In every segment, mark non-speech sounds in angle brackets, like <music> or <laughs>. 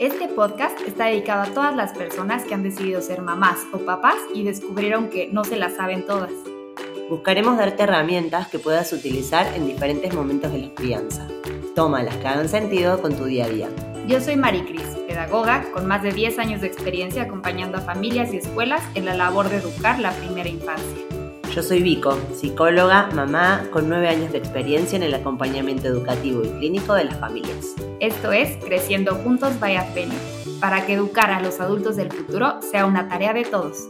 Este podcast está dedicado a todas las personas que han decidido ser mamás o papás y descubrieron que no se las saben todas. Buscaremos darte herramientas que puedas utilizar en diferentes momentos de la crianza. Toma las que hagan sentido con tu día a día. Yo soy Maricris, pedagoga con más de 10 años de experiencia acompañando a familias y escuelas en la labor de educar la primera infancia. Yo soy Vico, psicóloga, mamá con 9 años de experiencia en el acompañamiento educativo y clínico de las familias. Esto es Creciendo Juntos by Advenio, para que educar a los adultos del futuro sea una tarea de todos.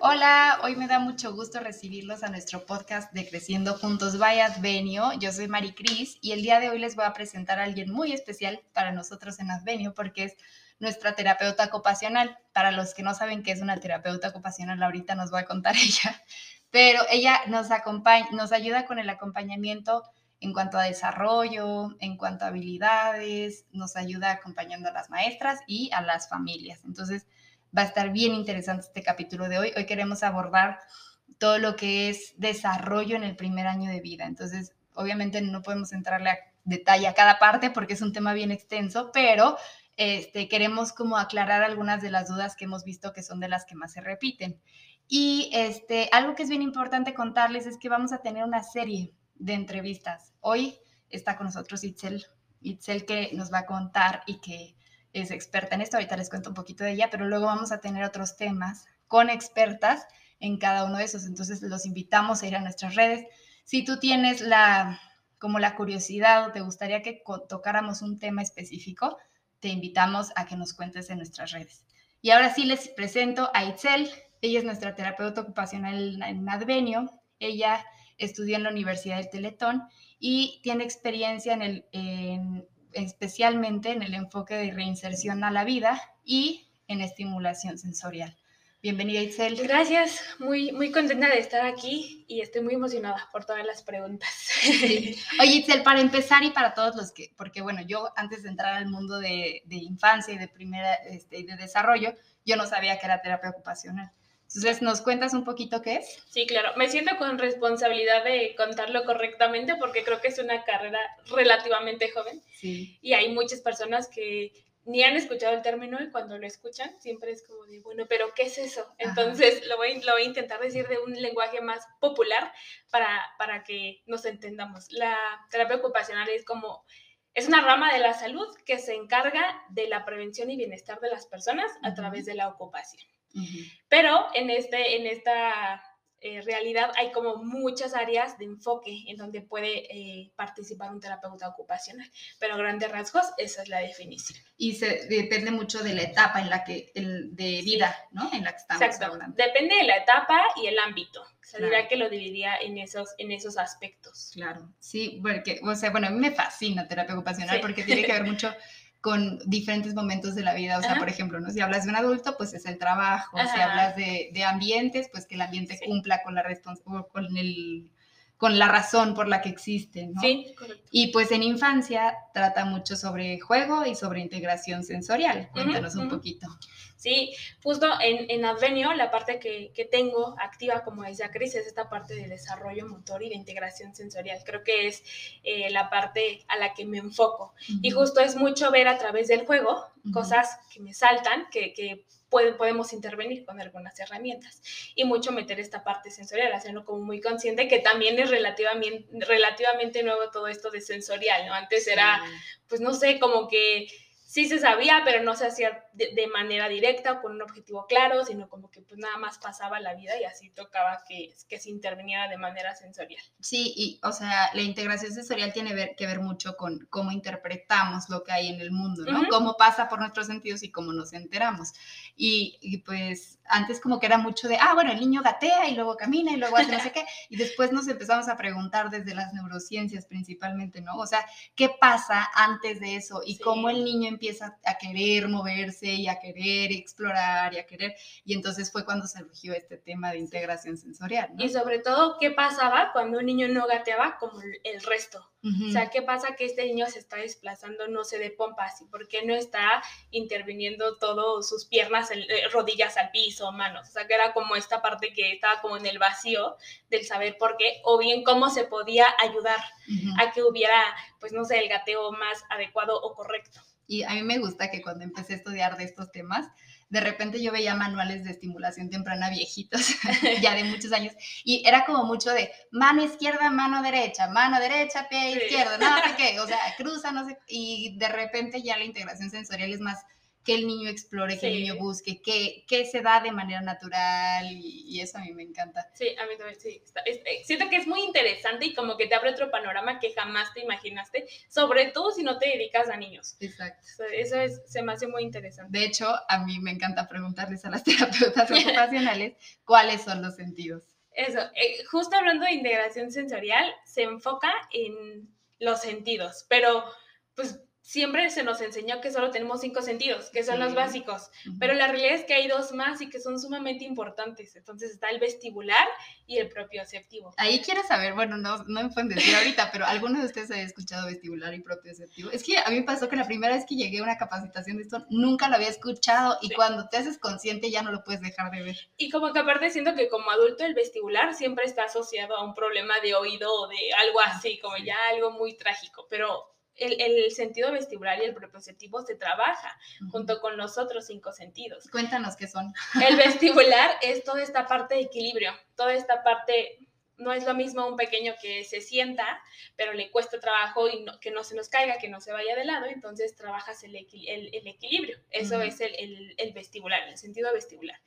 Hola, hoy me da mucho gusto recibirlos a nuestro podcast de Creciendo Juntos by Advenio. Yo soy Mari Cris y el día de hoy les voy a presentar a alguien muy especial para nosotros en Advenio porque es nuestra terapeuta ocupacional. Para los que no saben qué es una terapeuta ocupacional, ahorita nos va a contar <laughs> ella, pero ella nos, acompaña, nos ayuda con el acompañamiento en cuanto a desarrollo, en cuanto a habilidades, nos ayuda acompañando a las maestras y a las familias. Entonces, va a estar bien interesante este capítulo de hoy. Hoy queremos abordar todo lo que es desarrollo en el primer año de vida. Entonces, obviamente no podemos entrarle a detalle a cada parte porque es un tema bien extenso, pero este, queremos como aclarar algunas de las dudas que hemos visto que son de las que más se repiten. Y este, algo que es bien importante contarles es que vamos a tener una serie de entrevistas. Hoy está con nosotros Itzel, Itzel que nos va a contar y que es experta en esto. Ahorita les cuento un poquito de ella, pero luego vamos a tener otros temas con expertas en cada uno de esos. Entonces los invitamos a ir a nuestras redes. Si tú tienes la como la curiosidad o te gustaría que tocáramos un tema específico, te invitamos a que nos cuentes en nuestras redes. Y ahora sí les presento a Itzel. Ella es nuestra terapeuta ocupacional en Advenio. Ella estudió en la Universidad del Teletón y tiene experiencia en el, especialmente en el enfoque de reinserción a la vida y en estimulación sensorial. Bienvenida, Itzel. Gracias, muy, muy contenta de estar aquí y estoy muy emocionada por todas las preguntas. Oye, Itzel, para empezar y para todos los que, porque bueno, yo antes de entrar al mundo de, infancia y de primera, este, de desarrollo, yo no sabía que era terapia ocupacional. Entonces, ¿nos cuentas un poquito qué es? Sí, claro. Me siento con responsabilidad de contarlo correctamente porque creo que es una carrera relativamente joven. Sí. Y hay muchas personas que ni han escuchado el término y cuando lo escuchan siempre es como de, bueno, pero ¿qué es eso? Entonces lo voy, lo voy, a intentar decir de un lenguaje más popular para, para que nos entendamos. La terapia ocupacional es como, es una rama de la salud que se encarga de la prevención y bienestar de las personas a través de la ocupación. Pero en, este, en esta eh, realidad hay como muchas áreas de enfoque en donde puede eh, participar un terapeuta ocupacional, pero a grandes rasgos esa es la definición. Y se depende mucho de la etapa en la que, el, de vida, ¿no? En la que estamos Exacto. Depende de la etapa y el ámbito. Se dirá que lo dividiría en esos, en esos aspectos. Claro, sí, porque, o sea, bueno, a mí me fascina terapia ocupacional porque tiene que ver <laughs> mucho con diferentes momentos de la vida. O sea, por ejemplo, ¿no? si hablas de un adulto, pues es el trabajo. Si hablas de, de, ambientes, pues que el ambiente cumpla con la con el con la razón por la que existe, ¿no? Sí, correcto. Y pues en infancia trata mucho sobre juego y sobre integración sensorial. Cuéntanos un poquito. Sí, justo en, en Advenio la parte que, que, tengo activa, como decía Cris, es esta parte de desarrollo motor y de integración sensorial. Creo que es eh, la parte a la que me enfoco. Y justo es mucho ver a través del juego cosas que me saltan, que, que podemos intervenir con algunas herramientas y mucho meter esta parte sensorial, hacerlo como muy consciente que también es relativamente, relativamente nuevo todo esto de sensorial, ¿no? Antes era, pues no sé, como que sí se sabía, pero no se hacía de, manera directa o con un objetivo claro, sino como que pues nada más pasaba la vida y así tocaba que, que se interviniera de manera sensorial. Sí, y o sea, la integración sensorial tiene ver, que ver mucho con cómo interpretamos lo que hay en el mundo, ¿no? Cómo pasa por nuestros sentidos y cómo nos enteramos. Y, y, pues antes como que era mucho de, ah, bueno, el niño gatea y luego camina y luego hace no sé qué, y después nos empezamos a preguntar desde las neurociencias principalmente, ¿no? O sea, ¿qué pasa antes de eso y cómo el niño empieza a querer moverse y a querer explorar y a querer, y entonces fue cuando surgió este tema de integración sensorial. Y sobre todo, ¿qué pasaba cuando un niño no gateaba como el resto? O sea, ¿qué pasa que este niño se está desplazando, no sé, de pompas? ¿Y por qué no está interviniendo todo sus piernas, eh, rodillas al piso, manos? O sea, que era como esta parte que estaba como en el vacío del saber por qué, o bien cómo se podía ayudar a que hubiera, pues no sé, el gateo más adecuado o correcto. Y a mí me gusta que cuando empecé a estudiar de estos temas, de repente yo veía manuales de estimulación temprana viejitos, <laughs> ya de muchos años, y era como mucho de mano izquierda, mano derecha, mano derecha, pie izquierdo, no sé qué, o sea, cruza, no sé, y de repente ya la integración sensorial es más que el niño explore, que el niño busque, que, que, se da de manera natural y, eso a mí me encanta. Sí, a mí también, sí. Eh, siento que es muy interesante y como que te abre otro panorama que jamás te imaginaste, sobre todo si no te dedicas a niños. Exacto. Eso es, se me hace muy interesante. De hecho, a mí me encanta preguntarles a las <laughs> terapeutas ocupacionales <laughs> cuáles son los sentidos. Eso, eh, justo hablando de integración sensorial, se enfoca en los sentidos, pero pues siempre se nos enseñó que solo tenemos cinco sentidos, que son los básicos, pero la realidad es que hay dos más y que son sumamente importantes. Entonces está el vestibular y el propioceptivo. Ahí quiero saber, bueno, no, no me pueden decir ahorita, pero ¿alguno de ustedes ha escuchado vestibular y propioceptivo? Es que a mí me pasó que la primera vez que llegué a una capacitación de esto, nunca lo había escuchado y cuando te haces consciente ya no lo puedes dejar de ver. Y como que aparte siento que como adulto el vestibular siempre está asociado a un problema de oído o de algo así, como ya algo muy trágico, pero el, sentido vestibular y el propioceptivo se trabaja junto con los otros cinco sentidos. Cuéntanos qué son. El <laughs> vestibular es toda esta parte de equilibrio, toda esta parte no es lo mismo un pequeño que se sienta, pero le cuesta trabajo y que no se nos caiga, que no se vaya de lado, entonces trabajas el, equilibrio. Eso es el, el, vestibular, el sentido vestibular.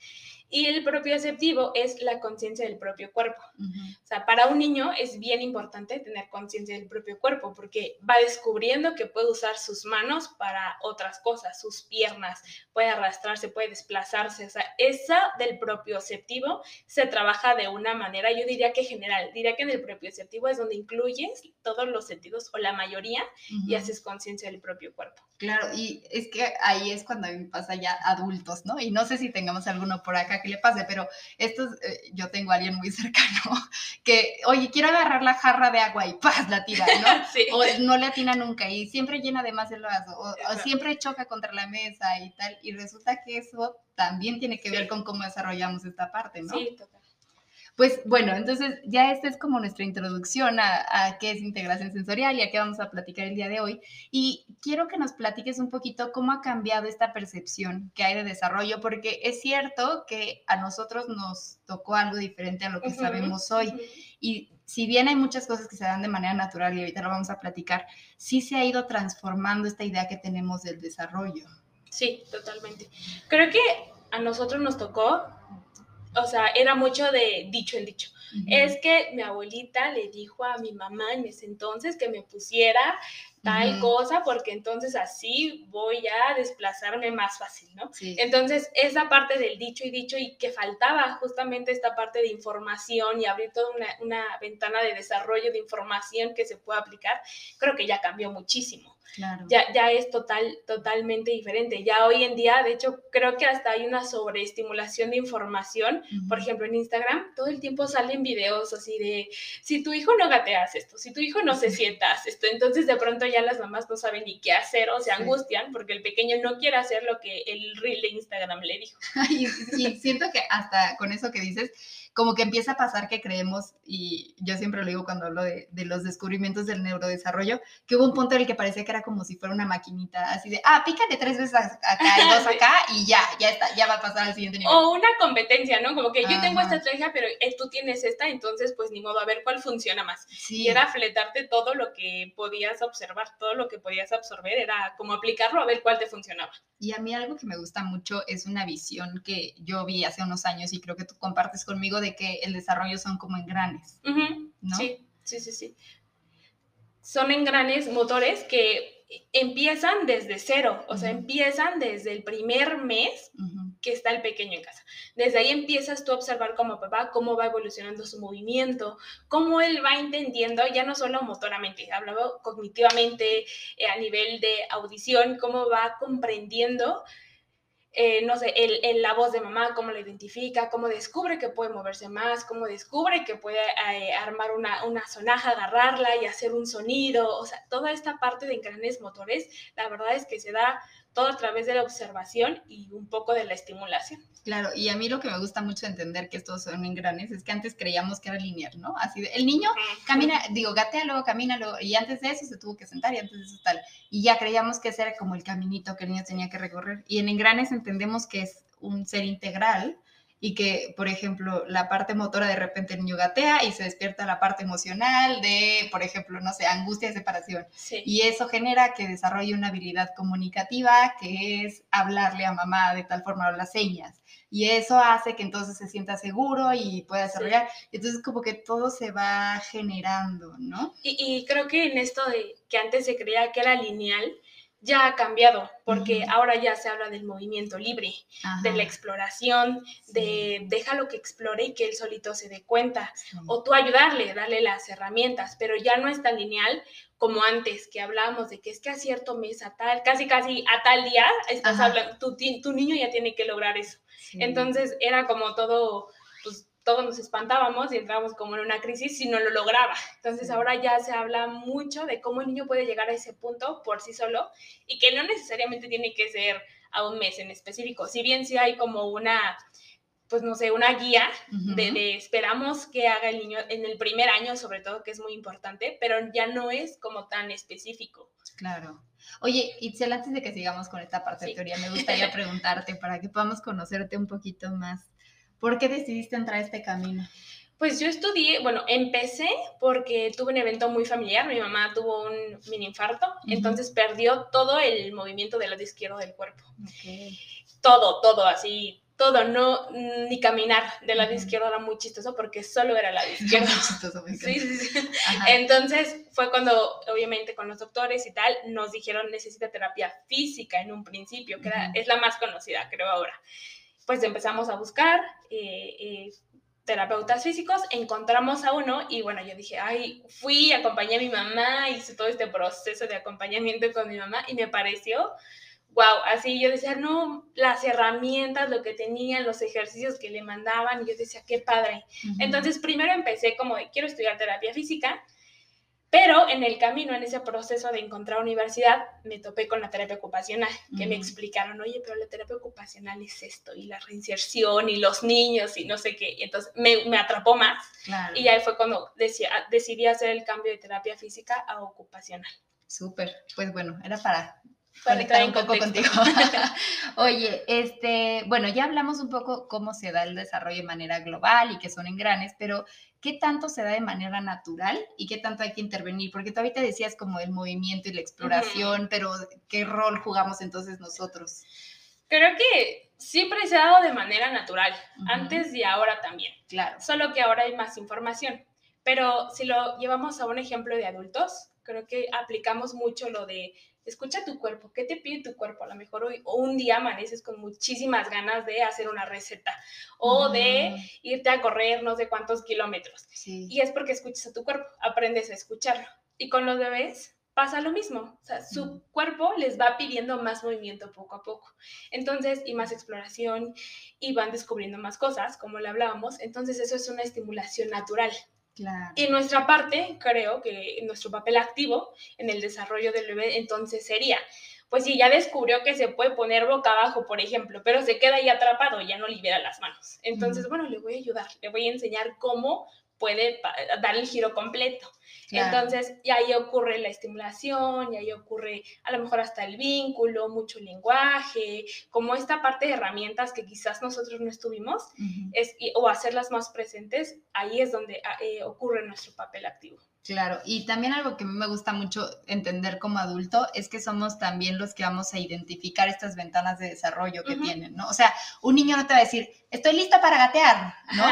Y el propio aceptivo es la conciencia del propio cuerpo. O sea, para un niño es bien importante tener conciencia del propio cuerpo porque va descubriendo que puede usar sus manos para otras cosas, sus piernas, puede arrastrarse, puede desplazarse. O sea, esa del propio aceptivo se trabaja de una manera, yo diría que general, diría que en el propio aceptivo es donde incluyes todos los sentidos o la mayoría y haces conciencia del propio cuerpo. Claro, y es que ahí es cuando a mí me pasa ya adultos, ¿no? Y no sé si tengamos alguno por acá que le pase, pero esto eh, yo tengo a alguien muy <laughs> cercano que, oye, quiero agarrar la jarra de agua y ¡paz! la tira, ¿no? <laughs> Sí. O no le atina nunca y siempre llena de más el vaso, o, siempre choca contra la mesa y tal, y resulta que eso también tiene que ver con cómo desarrollamos esta parte, ¿no? Sí, total. Pues bueno, entonces ya esta es como nuestra introducción a, qué es integración sensorial y a qué vamos a platicar el día de hoy. Y quiero que nos platiques un poquito cómo ha cambiado esta percepción que hay de desarrollo, porque es cierto que a nosotros nos tocó algo diferente a lo que sabemos hoy. Y si bien hay muchas cosas que se dan de manera natural y ahorita lo vamos a platicar, sí se ha ido transformando esta idea que tenemos del desarrollo. Sí, totalmente. Creo que a nosotros nos tocó o sea, era mucho de dicho en dicho. Es que mi abuelita le dijo a mi mamá en ese entonces que me pusiera tal cosa, porque entonces así voy a desplazarme más fácil, ¿no? Entonces, esa parte del dicho y dicho y que faltaba justamente esta parte de información y abrir toda una, una ventana de desarrollo de información que se pueda aplicar, creo que ya cambió muchísimo. Ya, ya es total, totalmente diferente. Ya hoy en día, de hecho, creo que hasta hay una sobreestimulación de información. Por ejemplo, en Instagram todo el tiempo salen videos así de, si tu hijo no gateas esto, si tu hijo no se <laughs> sienta esto, entonces de pronto ya las mamás no saben ni qué hacer o se angustian porque el pequeño no quiere hacer lo que el reel de Instagram le dijo. <laughs> y siento que hasta con eso que dices, como que empieza a pasar que creemos, y yo siempre lo digo cuando hablo de, los descubrimientos del neurodesarrollo, que hubo un punto en el que parecía que era como si fuera una maquinita, así de, ah, pícale tres veces acá y dos <laughs> acá y ya, ya está, ya va a pasar al siguiente nivel. O una competencia, ¿no? Como que yo tengo esta estrategia, pero eh, tú tienes esta, entonces pues ni modo, a ver cuál funciona más. Y era fletarte todo lo que podías observar, todo lo que podías absorber, era como aplicarlo a ver cuál te funcionaba. Y a mí algo que me gusta mucho es una visión que yo vi hace unos años y creo que tú compartes conmigo de que el desarrollo son como engranes, ¿no? Sí, sí, sí, sí. Son engranes motores que empiezan desde cero, o sea, empiezan desde el primer mes que está el pequeño en casa. Desde ahí empiezas tú a observar como papá cómo va evolucionando su movimiento, cómo él va entendiendo, ya no solo motoramente, hablaba cognitivamente, eh, a nivel de audición, cómo va comprendiendo eh, no sé, el, la voz de mamá, cómo la identifica, cómo descubre que puede moverse más, cómo descubre que puede eh, armar una, una, sonaja, agarrarla y hacer un sonido, o sea, toda esta parte de engranes motores, la verdad es que se da todo a través de la observación y un poco de la estimulación. Claro, y a mí lo que me gusta mucho entender que estos son engranes es que antes creíamos que era lineal, ¿no? Así de, el niño camina, digo, gatea, luego camina, luego, y antes de eso se tuvo que sentar y antes de eso tal. Y ya creíamos que ese era como el caminito que el niño tenía que recorrer. Y en engranes entendemos que es un ser integral y que, por ejemplo, la parte motora de repente el niño gatea y se despierta la parte emocional de, por ejemplo, no sé, angustia y separación. Y eso genera que desarrolle una habilidad comunicativa que es hablarle a mamá de tal forma o las señas. Y eso hace que entonces se sienta seguro y pueda desarrollar. Entonces como que todo se va generando, ¿no? Y, y creo que en esto de que antes se creía que era lineal, ya ha cambiado, porque ahora ya se habla del movimiento libre, de la exploración, de déjalo que explore y que él solito se dé cuenta, o tú ayudarle, darle las herramientas, pero ya no es tan lineal como antes, que hablábamos de que es que a cierto mes, a tal, casi casi a tal día, estás hablando, tu, tu, niño ya tiene que lograr eso. Entonces era como todo, todos nos espantábamos y entrábamos como en una crisis si no lo lograba. Entonces ahora ya se habla mucho de cómo el niño puede llegar a ese punto por sí solo y que no necesariamente tiene que ser a un mes en específico. Si bien sí hay como una, pues no sé, una guía de, esperamos que haga el niño en el primer año, sobre todo, que es muy importante, pero ya no es como tan específico. Claro. Oye, Itzel, antes de que sigamos con esta parte de teoría, me gustaría <laughs> preguntarte para que podamos conocerte un poquito más. ¿Por qué decidiste entrar a este camino? Pues yo estudié, bueno, empecé porque tuve un evento muy familiar. Mi mamá tuvo un mini infarto, entonces perdió todo el movimiento del lado izquierdo del cuerpo. Todo, todo, así, todo, no, ni caminar del lado izquierdo era muy chistoso porque solo era el lado <laughs> izquierdo. chistoso, sí, sí, sí. Entonces fue cuando, obviamente, con los doctores y tal, nos dijeron necesita terapia física en un principio, que es la más conocida, creo ahora pues empezamos a buscar eh, eh, terapeutas físicos, encontramos a uno y bueno, yo dije, ay, fui, acompañé a mi mamá, hice todo este proceso de acompañamiento con mi mamá y me pareció, wow, así yo decía, no, las herramientas, lo que tenían, los ejercicios que le mandaban, y yo decía, qué padre. Entonces, primero empecé como de, quiero estudiar terapia física, pero en el camino, en ese proceso de encontrar universidad, me topé con la terapia ocupacional, que me explicaron, oye, pero la terapia ocupacional es esto, y la reinserción, y los niños, y no sé qué. Y entonces me, me atrapó más. Y ahí fue cuando decidí hacer el cambio de terapia física a ocupacional. Súper. Pues bueno, era para conectar un poco contigo. <laughs> Oye, este, bueno, ya hablamos un poco cómo se da el desarrollo de manera global y que son engranes, pero ¿qué tanto se da de manera natural y qué tanto hay que intervenir? Porque tú ahorita decías como el movimiento y la exploración, pero ¿qué rol jugamos entonces nosotros? Creo que siempre se ha dado de manera natural, antes y ahora también. Claro. Solo que ahora hay más información. Pero si lo llevamos a un ejemplo de adultos, creo que aplicamos mucho lo de escucha tu cuerpo, ¿qué te pide tu cuerpo? A lo mejor hoy o un día amaneces con muchísimas ganas de hacer una receta o de irte a correr no sé cuántos kilómetros. Y es porque escuchas a tu cuerpo, aprendes a escucharlo. Y con los bebés pasa lo mismo, o sea, su cuerpo les va pidiendo más movimiento poco a poco. Entonces, y más exploración, y van descubriendo más cosas, como le hablábamos. Entonces, eso es una estimulación natural. Y nuestra parte, creo que nuestro papel activo en el desarrollo del bebé entonces sería, pues si ya descubrió que se puede poner boca abajo, por ejemplo, pero se queda ahí atrapado, ya no libera las manos. Entonces, bueno, le voy a ayudar, le voy a enseñar cómo puede dar el giro completo. Entonces, y ahí ocurre la estimulación, y ahí ocurre a lo mejor hasta el vínculo, mucho lenguaje, como esta parte de herramientas que quizás nosotros no estuvimos, es, o hacerlas más presentes, ahí es donde ah, eh, ocurre nuestro papel activo. Claro, y también algo que a mí me gusta mucho entender como adulto es que somos también los que vamos a identificar estas ventanas de desarrollo que tienen, ¿no? O sea, un niño no te va a decir, estoy lista para gatear, ¿no?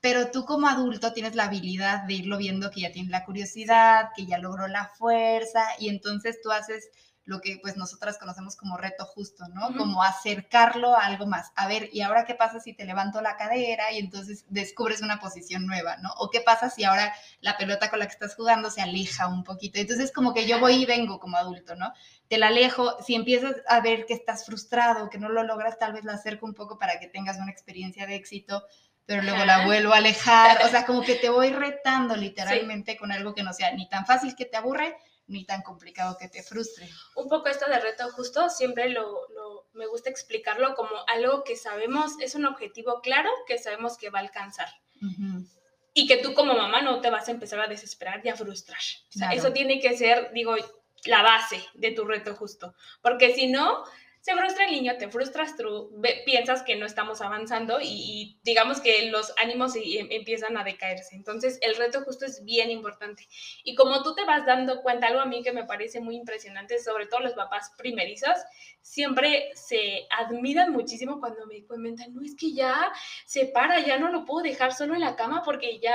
Pero tú como adulto tienes la habilidad de irlo viendo que ya tiene la curiosidad, que ya logró la fuerza y entonces tú haces lo que pues nosotras conocemos como reto justo, ¿no? Como acercarlo a algo más. A ver, ¿y ahora qué pasa si te levanto la cadera y entonces descubres una posición nueva, ¿no? O qué pasa si ahora la pelota con la que estás jugando se aleja un poquito. Entonces como que yo voy y vengo como adulto, ¿no? Te la alejo, si empiezas a ver que estás frustrado, que no lo logras, tal vez la acerco un poco para que tengas una experiencia de éxito pero luego la vuelvo a alejar, o sea, como que te voy retando literalmente con algo que no sea ni tan fácil que te aburre, ni tan complicado que te frustre. Un poco esto de reto justo, siempre lo, lo, me gusta explicarlo como algo que sabemos, es un objetivo claro que sabemos que va a alcanzar. Y que tú como mamá no te vas a empezar a desesperar y a frustrar. O sea, eso tiene que ser, digo, la base de tu reto justo. Porque si no, se frustra el niño, te frustras tú, piensas que no estamos avanzando y, digamos que los ánimos em, empiezan a decaerse. Entonces, el reto justo es bien importante. Y como tú te vas dando cuenta, algo a mí que me parece muy impresionante, sobre todo los papás primerizos, siempre se admiran muchísimo cuando me comentan, no, es que ya se para, ya no lo puedo dejar solo en la cama porque ya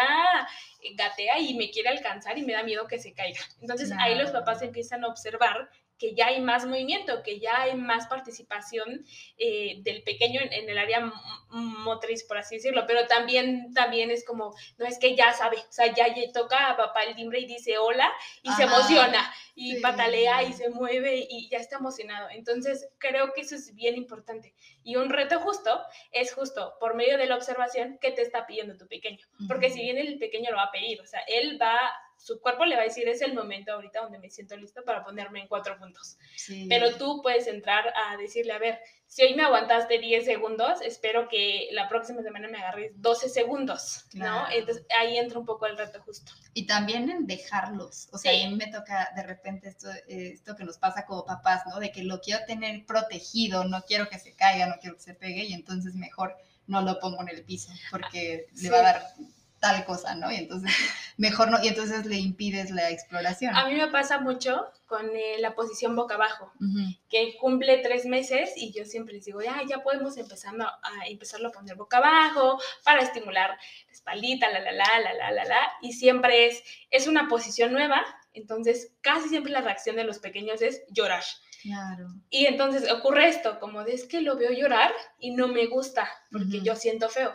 gatea y me quiere alcanzar y me da miedo que se caiga. Entonces ahí los papás empiezan a observar que ya hay más movimiento, que ya hay más participación eh, del pequeño en, el área motriz, por así decirlo, pero también, también es como, no es que ya sabe, o sea, ya, toca a papá el timbre y dice hola y se emociona y patalea y se mueve y ya está emocionado. Entonces, creo que eso es bien importante. Y un reto justo es justo por medio de la observación que te está pidiendo tu pequeño, porque si bien el pequeño lo va a pedir, o sea, él va su cuerpo le va a decir, es el momento ahorita donde me siento listo para ponerme en cuatro puntos. Pero tú puedes entrar a decirle, a ver, si hoy me aguantaste 10 segundos, espero que la próxima semana me agarres 12 segundos, ¿no? Entonces ahí entra un poco el reto justo. Y también en dejarlos, o sea, a mí me toca de repente esto, esto que nos pasa como papás, ¿no? De que lo quiero tener protegido, no quiero que se caiga, no quiero que se pegue y entonces mejor no lo pongo en el piso porque le va a dar tal cosa, ¿no? Y entonces, <laughs> mejor no, y entonces le impides la exploración. A mí me pasa mucho con eh, la posición boca abajo, que cumple tres meses y yo siempre les digo, ya, ya podemos empezar a, empezarlo a poner boca abajo para estimular la espaldita, la, la, la, la, la, la, la, y siempre es, es una posición nueva, entonces casi siempre la reacción de los pequeños es llorar. Claro. Y entonces ocurre esto, como de es que lo veo llorar y no me gusta porque yo siento feo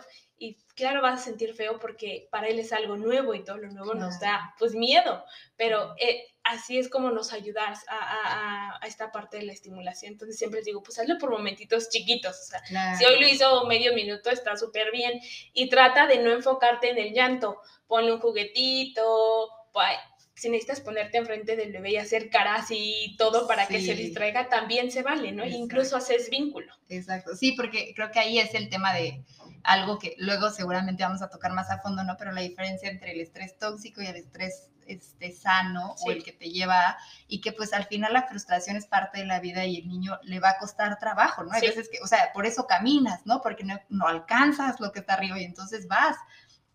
claro vas a sentir feo porque para él es algo nuevo y todo lo nuevo nos da pues miedo, pero eh, así es como nos ayudas a, esta parte de la estimulación. Entonces siempre les digo, pues hazlo por momentitos chiquitos. O sea, si hoy lo hizo medio minuto, está súper bien. Y trata de no enfocarte en el llanto. Ponle un juguetito, si necesitas ponerte enfrente del bebé y hacer caras y todo para que se distraiga, también se vale, ¿no? Incluso haces vínculo. Exacto, sí, porque creo que ahí es el tema de algo que luego seguramente vamos a tocar más a fondo, ¿no? Pero la diferencia entre el estrés tóxico y el estrés este, sano o el que te lleva y que pues al final la frustración es parte de la vida y el niño le va a costar trabajo, ¿no? Hay veces que, o sea, por eso caminas, ¿no? Porque no, no alcanzas lo que está arriba y entonces vas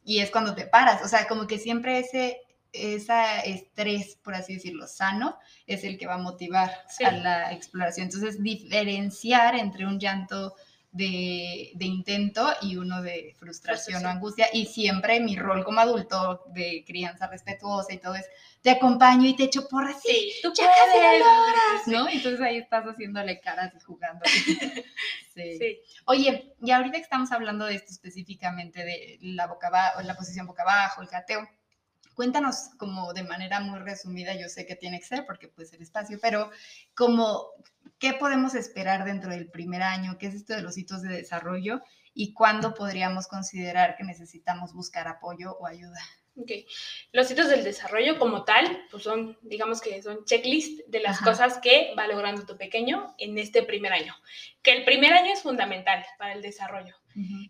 y es cuando te paras, o sea, como que siempre ese ese estrés, por así decirlo, sano, es el que va a motivar a la exploración. Entonces, diferenciar entre un llanto de, intento y uno de frustración o angustia. Y siempre mi rol como adulto de crianza respetuosa y todo es, te acompaño y te echo por así, tú ya casi ¿no? Entonces ahí estás haciéndole caras y jugando. <laughs> sí. Oye, y ahorita que estamos hablando de esto específicamente, de la, boca la posición boca abajo, el cateo, Cuéntanos como de manera muy resumida, yo sé que tiene que ser porque pues el espacio, pero como qué podemos esperar dentro del primer año, qué es esto de los hitos de desarrollo y cuándo podríamos considerar que necesitamos buscar apoyo o ayuda. Ok, los hitos del desarrollo como tal, pues son, digamos que son checklist de las cosas que va logrando tu pequeño en este primer año. Que el primer año es fundamental para el desarrollo.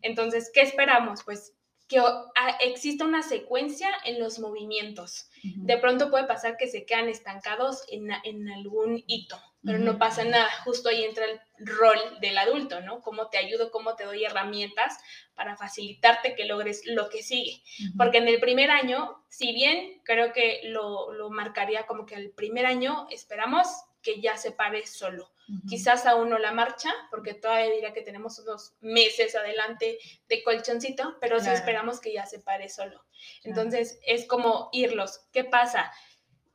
Entonces, ¿qué esperamos? Pues que exista una secuencia en los movimientos. De pronto puede pasar que se quedan estancados en, en algún hito, pero no pasa nada. Justo ahí entra el rol del adulto, ¿no? Cómo te ayudo, cómo te doy herramientas para facilitarte que logres lo que sigue. Porque en el primer año, si bien creo que lo, lo marcaría como que el primer año esperamos que ya se pare solo. Quizás aún no la marcha, porque todavía diría que tenemos unos meses adelante de colchoncito, pero sí esperamos que ya se pare solo. Entonces es como irlos. ¿Qué pasa?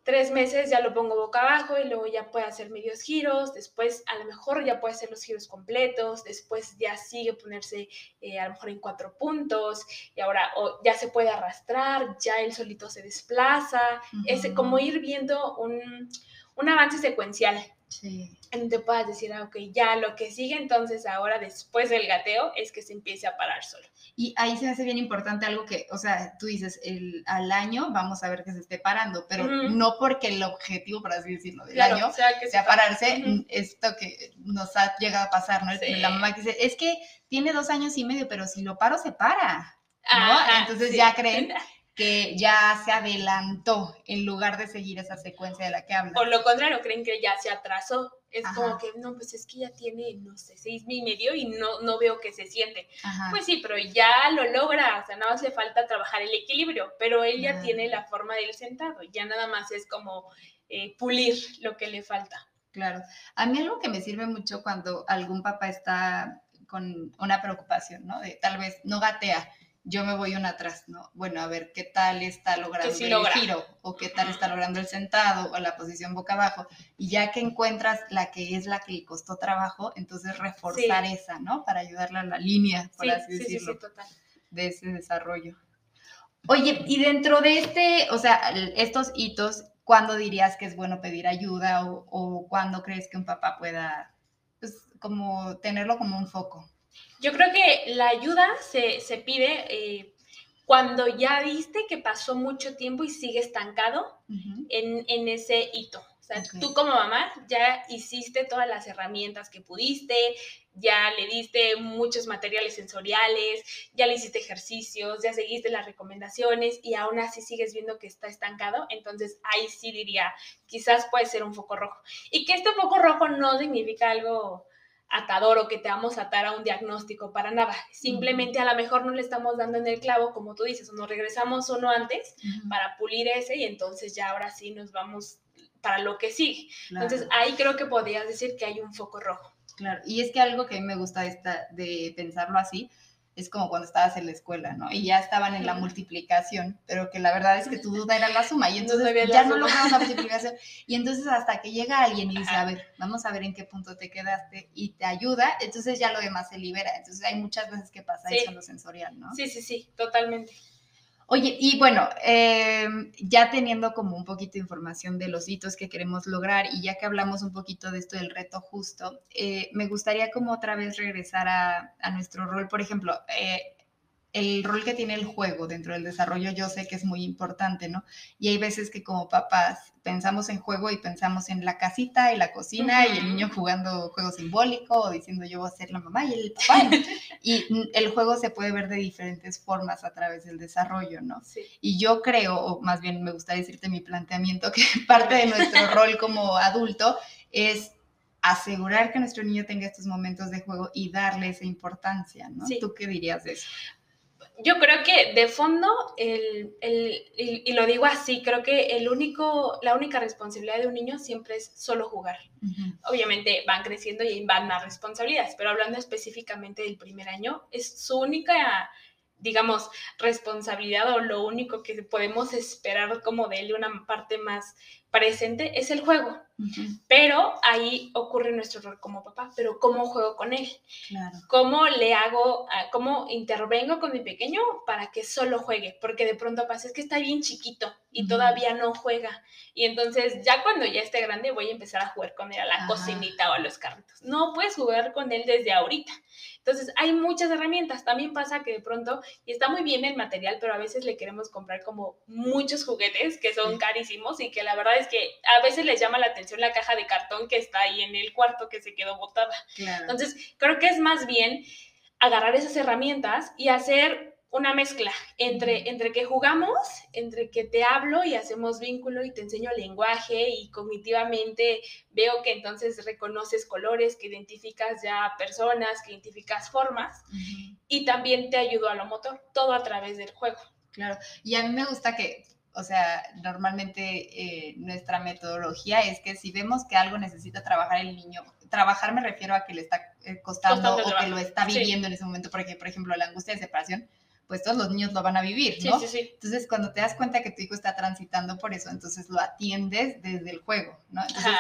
tres meses ya lo pongo boca abajo y luego ya puede hacer medios giros, después a lo mejor ya puede hacer los giros completos, después ya sigue ponerse eh, a lo mejor en cuatro puntos y ahora ya se puede arrastrar, ya él solito se desplaza, es como ir viendo un, un avance secuencial. Sí. Te puedas decir, ah, ok, ya lo que sigue entonces ahora después del gateo es que se empiece a parar solo. Y ahí se hace bien importante algo que, o sea, tú dices, el, al año vamos a ver que se esté parando, pero no porque el objetivo, por así decirlo, del año sea, que sea pararse, esto que nos ha llegado a pasar, ¿no? La mamá que dice, es que tiene dos años y medio, pero si lo paro se para. ¿no? Entonces ya creen <laughs> que ya se adelantó en lugar de seguir esa secuencia de la que habla. Por lo contrario, creen que ya se atrasó. Es como que, no, pues es que ya tiene, no sé, seis mil y medio y no, no veo que se siente. Pues sí, pero ya lo logra, o sea, nada más le falta trabajar el equilibrio, pero él ya tiene la forma del sentado, ya nada más es como eh, pulir lo que le falta. Claro. A mí algo que me sirve mucho cuando algún papá está con una preocupación, ¿no? De tal vez no gatea, yo me voy una atrás, ¿no? Bueno, a ver qué tal está logrando el giro, o qué tal está logrando el sentado, o la posición boca abajo. Y ya que encuentras la que es la que le costó trabajo, entonces reforzar esa, ¿no? Para ayudarla a la línea, por así decirlo, de ese desarrollo. Oye, y dentro de este, o sea, estos hitos, ¿cuándo dirías que es bueno pedir ayuda o, o cuándo crees que un papá pueda, pues, como tenerlo como un foco? Yo creo que la ayuda se, pide eh, cuando ya viste que pasó mucho tiempo y sigue estancado en, ese hito. O sea, tú como mamá ya hiciste todas las herramientas que pudiste, ya le diste muchos materiales sensoriales, ya le hiciste ejercicios, ya seguiste las recomendaciones y aún así sigues viendo que está estancado, entonces ahí sí diría, quizás puede ser un foco rojo. Y que este foco rojo no significa algo atador o que te vamos a atar a un diagnóstico, para nada. Simplemente a lo mejor no le estamos dando en el clavo, como tú dices, o nos regresamos uno antes para pulir ese y entonces ya ahora sí nos vamos para lo que sigue. Entonces ahí creo que podrías decir que hay un foco rojo. Claro, y es que algo que a mí me gusta esta, de pensarlo así es como cuando estabas en la escuela, ¿no? Y ya estaban en la multiplicación, pero que la verdad es que tu duda era la suma y entonces ya no logramos la multiplicación. <laughs> Y entonces hasta que llega alguien y dice, a ver, vamos a ver en qué punto te quedaste y te ayuda, entonces ya lo demás se libera. Entonces hay muchas veces que pasa eso en lo sensorial, ¿no? Sí, sí, sí, totalmente. Oye, y bueno, em, ya teniendo como un poquito de información de los hitos que queremos lograr y ya que hablamos un poquito de esto del reto justo, eh, me gustaría como otra vez regresar a, a nuestro rol. Por ejemplo, eh, el rol que tiene el juego dentro del desarrollo yo sé que es muy importante, ¿no? Y hay veces que como papás pensamos en juego y pensamos en la casita y la cocina y el niño jugando juego simbólico o diciendo yo voy a ser la mamá y el papá. <laughs> y el juego se puede ver de diferentes formas a través del desarrollo, ¿no? Sí. Y yo creo, o más bien me gusta decirte mi planteamiento, que <laughs> parte de nuestro rol como adulto es asegurar que nuestro niño tenga estos momentos de juego y darle esa importancia, ¿no? ¿Tú qué dirías de eso? Yo creo que de fondo, el, el, y, lo digo así, creo que el único, la única responsabilidad de un niño siempre es solo jugar. Obviamente van creciendo y van más responsabilidades, pero hablando específicamente del primer año, es su única digamos, responsabilidad o lo único que podemos esperar como de él, una parte más presente, es el juego. Pero ahí ocurre nuestro rol como papá, pero ¿cómo juego con él? ¿Cómo le hago, ah, cómo intervengo con mi pequeño para que solo juegue? Porque de pronto pasa, es que está bien chiquito y todavía no juega. Y entonces ya cuando ya esté grande voy a empezar a jugar con él a la cocinita o a los carritos. No puedes jugar con él desde ahorita. Entonces hay muchas herramientas. También pasa que de pronto, y está muy bien el material, pero a veces le queremos comprar como muchos juguetes que son carísimos y que la verdad es que a veces les llama la atención la caja de cartón que está ahí en el cuarto que se quedó botada. Entonces, creo que es más bien agarrar esas herramientas y hacer una mezcla entre, entre que jugamos, entre que te hablo y hacemos vínculo y te enseño lenguaje y cognitivamente veo que entonces reconoces colores, que identificas ya personas, que identificas formas y también te ayudo a lo motor, todo a través del juego. Claro, y a mí me gusta que O sea, normalmente eh, nuestra metodología es que si vemos que algo necesita trabajar el niño, trabajar me refiero a que le está eh, costando, o que lo está viviendo en ese momento, porque por ejemplo la angustia de separación, pues todos los niños lo van a vivir, ¿no? Sí, sí, entonces, cuando te das cuenta que tu hijo está transitando por eso, entonces lo atiendes desde el juego, ¿no? Entonces,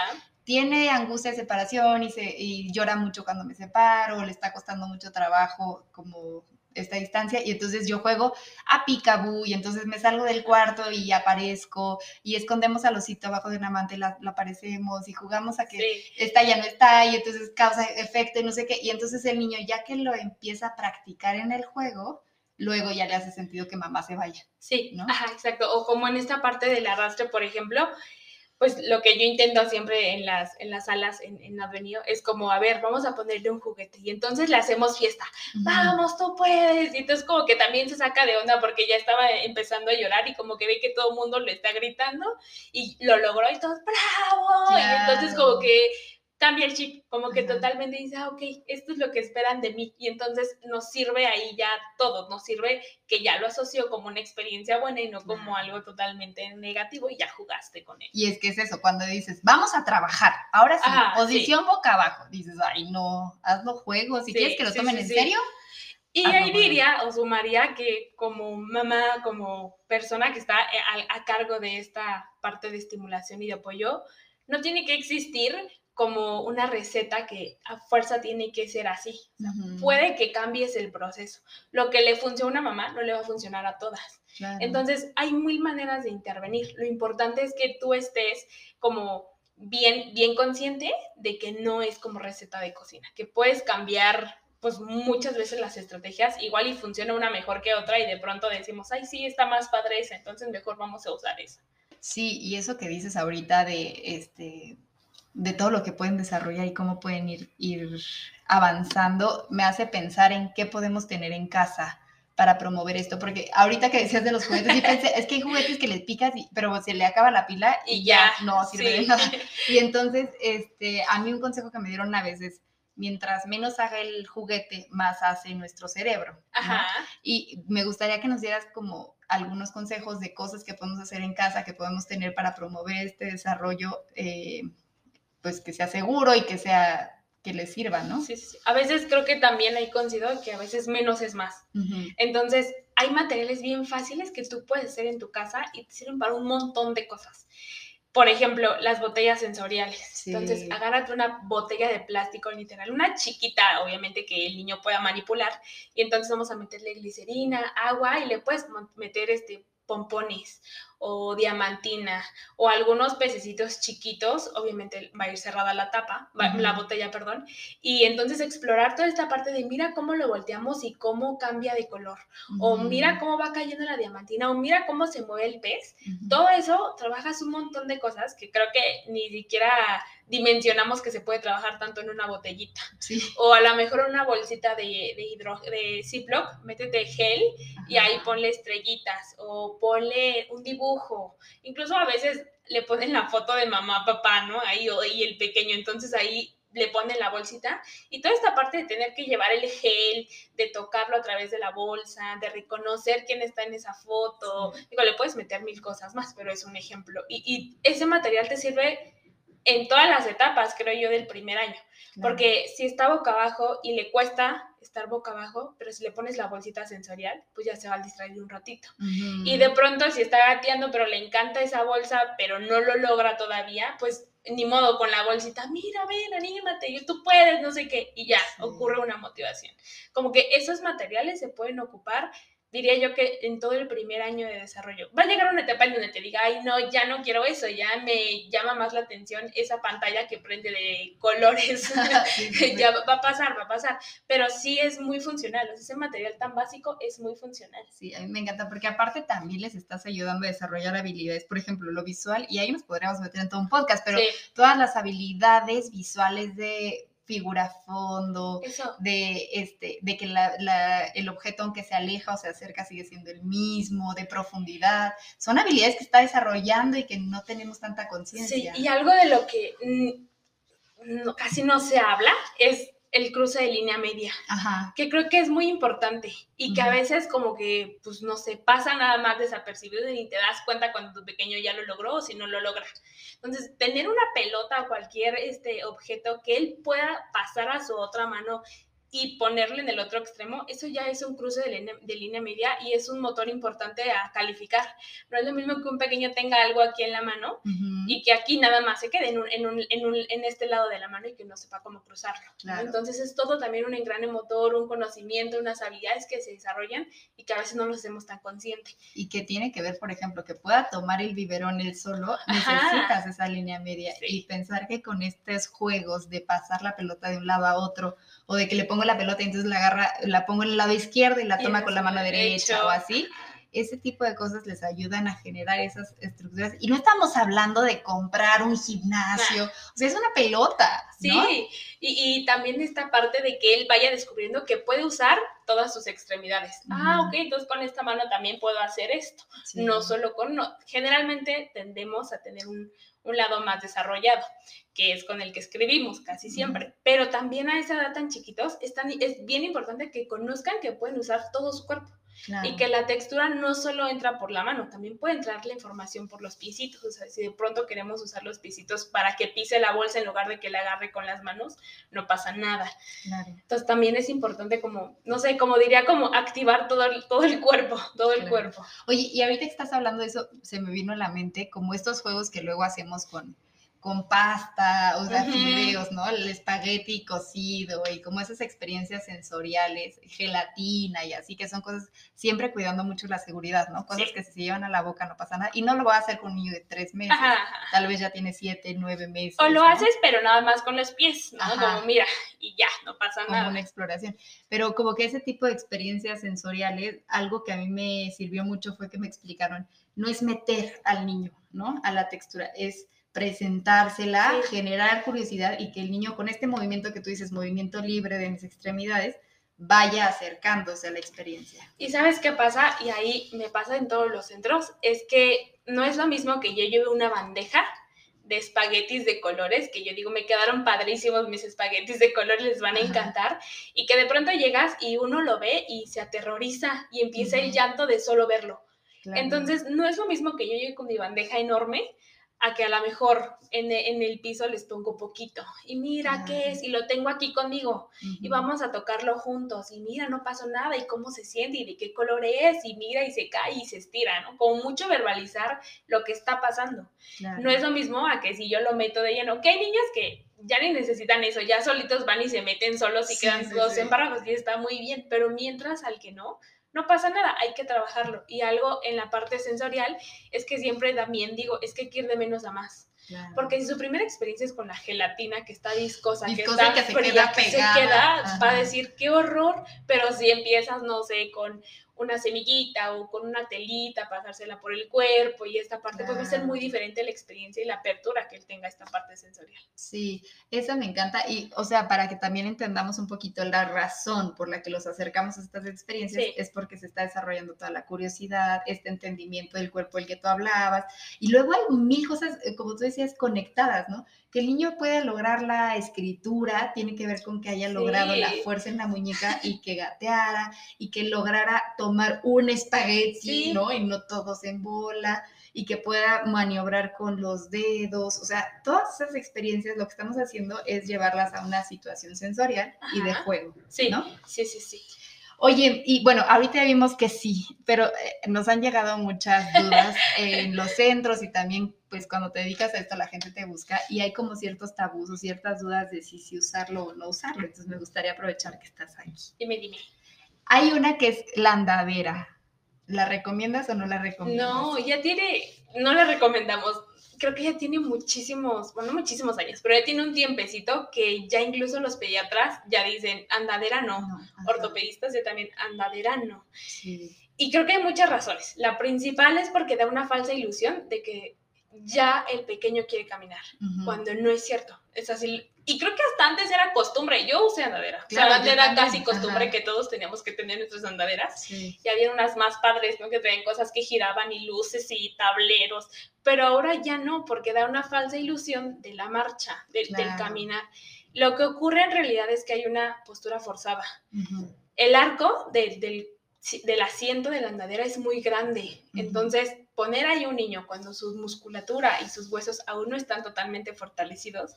tiene angustia de separación y, se, y llora mucho cuando me separo, le está costando mucho trabajo como esta distancia y entonces yo juego a picabú y entonces me salgo del cuarto y aparezco y escondemos al osito abajo de una manta y la, aparecemos y jugamos a que está ya no está y entonces causa efecto y no sé qué y entonces el niño ya que lo empieza a practicar en el juego luego ya le hace sentido que mamá se vaya. Sí, ¿no? Ajá, exacto. O como en esta parte del arrastre, por ejemplo, pues lo que yo intento siempre en las, en las salas en, en Avenida es como, a ver, vamos a ponerle un juguete y entonces le hacemos fiesta, vamos, tú puedes, y entonces como que también se saca de onda porque ya estaba empezando a llorar y como que ve que todo el mundo le está gritando y lo logró y todos, bravo, y entonces como que cambia el chip, como que totalmente dice, ah, ok, esto es lo que esperan de mí. Y entonces nos sirve ahí ya todo, nos sirve que ya lo asoció como una experiencia buena y no como algo totalmente negativo y ya jugaste con él. Y es que es eso, cuando dices, vamos a trabajar, ahora sí, posición boca abajo, dices, ay, no, hazlo juego, si quieres que lo tomen en serio. Y ahí diría o sumaría que como mamá, como persona que está eh, a cargo de esta parte de estimulación y de apoyo, no tiene que existir como una receta que a fuerza tiene que ser así. Puede que cambies el proceso. Lo que le funciona a una mamá no le va a funcionar a todas. Entonces, hay mil maneras de intervenir. Lo importante es que tú estés como bien, bien consciente de que no es como receta de cocina, que puedes cambiar pues muchas veces las estrategias, igual y funciona una mejor que otra y de pronto decimos, ay, sí, está más padre esa, entonces mejor vamos a usar esa. Sí, y eso que dices ahorita de, este, de todo lo que pueden desarrollar y cómo pueden ir, ir avanzando, me hace pensar en qué podemos tener en casa para promover esto, porque ahorita que decías de los juguetes, y pensé, es que hay juguetes que les picas, pero se le acaba la pila y, ya, no sirve de nada. Y entonces, este, a mí un consejo que me dieron a veces, mientras menos haga el juguete, más hace nuestro cerebro. Y me gustaría que nos dieras como algunos consejos de cosas que podemos hacer en casa, que podemos tener para promover este desarrollo eh, pues que sea seguro y que sea que les sirva, ¿no? Sí, sí. A veces creo que también hay considero que a veces menos es más. Entonces, hay materiales bien fáciles que tú puedes hacer en tu casa y te sirven para un montón de cosas. Por ejemplo, las botellas sensoriales. Entonces, agárrate una botella de plástico literal, una chiquita, obviamente que el niño pueda manipular, y entonces vamos a meterle glicerina, agua y le puedes meter este pompones o diamantina o algunos pececitos chiquitos, obviamente va a ir cerrada la tapa, la botella, perdón, y entonces explorar toda esta parte de mira cómo lo volteamos y cómo cambia de color, o mira cómo va cayendo la diamantina, o mira cómo se mueve el pez, todo eso trabajas un montón de cosas que creo que ni siquiera dimensionamos que se puede trabajar tanto en una botellita. O a lo mejor una bolsita de, de, hidro, de Ziploc, métete gel y ahí ponle estrellitas o ponle un dibujo. Incluso a veces le ponen la foto de mamá, papá, ¿no? Ahí y el pequeño. Entonces ahí le ponen la bolsita y toda esta parte de tener que llevar el gel, de tocarlo a través de la bolsa, de reconocer quién está en esa foto. Digo, le puedes meter mil cosas más, pero es un ejemplo. Y, y ese material te sirve en todas las etapas, creo yo, del primer año. Porque si está boca abajo y le cuesta estar boca abajo, pero si le pones la bolsita sensorial, pues ya se va a distraer un ratito. Y de pronto, si está gateando, pero le encanta esa bolsa, pero no lo logra todavía, pues ni modo con la bolsita, mira, ven, anímate, tú puedes, no sé qué, y ya ocurre una motivación. Como que esos materiales se pueden ocupar diría yo que en todo el primer año de desarrollo. Va a llegar una etapa en donde te diga, ay, no, ya no quiero eso, ya me llama más la atención esa pantalla que prende de <laughs> colores. <laughs> <laughs> ya va a pasar, va a pasar. Pero sí es muy funcional, ese material tan básico es muy funcional. Sí, a mí me encanta, porque aparte también les estás ayudando a desarrollar habilidades, por ejemplo, lo visual, y ahí nos podríamos meter en todo un podcast, pero todas las habilidades visuales de figura fondo, de este, de que el objeto aunque se aleja o se acerca sigue siendo el mismo, de profundidad. Son habilidades que está desarrollando y que no tenemos tanta conciencia. Sí, y algo de lo que casi no se habla es el cruce de línea media, que creo que es muy importante y que a veces como que, pues no sé, pasa nada más desapercibido y te das cuenta cuando tu pequeño ya lo logró o si no lo logra. Entonces, tener una pelota o cualquier este objeto que él pueda pasar a su otra mano y ponerle en el otro extremo, eso ya es un cruce de línea, media y es un motor importante a calificar. No es lo mismo que un pequeño tenga algo aquí en la mano y que aquí nada más se quede en, un, en, un, en, un, en, este lado de la mano y que no sepa cómo cruzarlo. Entonces es todo también un engrane motor, un conocimiento, unas habilidades que se desarrollan y que a veces no los hacemos tan conscientes. Y que tiene que ver, por ejemplo, que pueda tomar el biberón él solo, necesitas esa línea media y pensar que con estos juegos de pasar la pelota de un lado a otro o de que le pongo la pelota y entonces la agarra, la pongo en el lado izquierdo y la toma con la mano derecha o así. Ese tipo de cosas les ayudan a generar esas estructuras. Y no estamos hablando de comprar un gimnasio, o sea, es una pelota. Sí, y, también esta parte de que él vaya descubriendo que puede usar todas sus extremidades. Ah, ok, entonces con esta mano también puedo hacer esto. No solo con... No. Generalmente tendemos a tener un, un lado más desarrollado, que es con el que escribimos casi siempre. Pero también a esa edad tan chiquitos es, es bien importante que conozcan que pueden usar todo su cuerpo. Y que la textura no solo entra por la mano, también puede entrar la información por los piecitos. O sea, si de pronto queremos usar los piecitos para que pise la bolsa en lugar de que la agarre con las manos, no pasa nada. Entonces también es importante como, no sé, como diría, como activar todo el, todo el cuerpo, todo el cuerpo. Oye, y ahorita que estás hablando de eso, se me vino a la mente como estos juegos que luego hacemos con con pasta, o sea, fideos, ¿no? El espagueti cocido y como esas experiencias sensoriales, gelatina y así, que son cosas, siempre cuidando mucho la seguridad, ¿no? Cosas que si se llevan a la boca no pasa nada. Y no lo va a hacer con un niño de tres meses, tal vez ya tiene siete, nueve meses. O lo haces, pero nada más con los pies, ¿no? Como mira, y ya, no pasa nada. Como una exploración. Pero como que ese tipo de experiencias sensoriales, algo que a mí me sirvió mucho fue que me explicaron, no es meter al niño, ¿no? A la textura, es presentársela, generar curiosidad y que el niño con este movimiento que tú dices, movimiento libre de mis extremidades, vaya acercándose a la experiencia. Y sabes qué pasa, y ahí me pasa en todos los centros, es que no es lo mismo que yo lleve una bandeja de espaguetis de colores, que yo digo, me quedaron padrísimos mis espaguetis de colores, les van a encantar, y que de pronto llegas y uno lo ve y se aterroriza y empieza el llanto de solo verlo. Entonces, no es lo mismo que yo llegue con mi bandeja enorme a que a lo mejor en, el piso les pongo poquito. Y mira qué es, y lo tengo aquí conmigo. Y vamos a tocarlo juntos. Y mira, no pasó nada, y cómo se siente, y de qué color es, y mira, y se cae, y se estira, ¿no? Como mucho verbalizar lo que está pasando. No es lo mismo a que si yo lo meto de lleno, que hay niños que ya ni necesitan eso, ya solitos van y se meten solos y quedan todos en embarrados, y está muy bien. Pero mientras al que no, no pasa nada, hay que trabajarlo. Y algo en la parte sensorial es que siempre también digo, es que hay que ir de menos a más. Porque si su primera experiencia es con la gelatina que está viscosa, que está que se queda que se queda, va a decir qué horror, pero si empiezas, no sé, con una semillita o con una telita, pasársela por el cuerpo y esta parte, pues va a ser muy diferente la experiencia y la apertura que él tenga esta parte sensorial. Sí, esa me encanta y, o sea, para que también entendamos un poquito la razón por la que los acercamos a estas experiencias, es porque se está desarrollando toda la curiosidad, este entendimiento del cuerpo del que tú hablabas y luego hay mil cosas, eh, como tú decías, conectadas, ¿no? Que el niño pueda lograr la escritura tiene que ver con que haya logrado la fuerza en la muñeca y que gateara y que lograra tomar un espagueti, ¿no? Y no todos en bola y que pueda maniobrar con los dedos, o sea, todas esas experiencias lo que estamos haciendo es llevarlas a una situación sensorial y de juego, sí, ¿no? Sí, sí, sí. Oye, y bueno, ahorita vimos que sí, pero eh, nos han llegado muchas dudas <laughs> en los centros y también, pues cuando te dedicas a esto, la gente te busca y hay como ciertos tabús o ciertas dudas de si, si usarlo o no usarlo. Entonces me gustaría aprovechar que estás aquí. Dime, dime. Hay una que es la andadera. ¿La recomiendas o no la recomiendas? No, ya tiene, no la recomendamos creo que ya tiene muchísimos, bueno, muchísimos años, pero ya tiene un tiempecito que ya incluso los pediatras ya dicen andadera no, ortopedistas ya también andadera no. Y creo que hay muchas razones. La principal es porque da una falsa ilusión de que ya el pequeño quiere caminar, cuando no es cierto. Es así. Y creo que hasta antes era costumbre. Yo usé andadera. o sea, antes era casi costumbre que todos teníamos que tener nuestras andaderas. Y había unas más padres, ¿no? Que traían cosas que giraban y luces y tableros. Pero ahora ya no, porque da una falsa ilusión de la marcha, del caminar. Lo que ocurre en realidad es que hay una postura forzada. El arco del, del, asiento de la andadera es muy grande. Entonces, poner ahí un niño cuando su musculatura y sus huesos aún no están totalmente fortalecidos,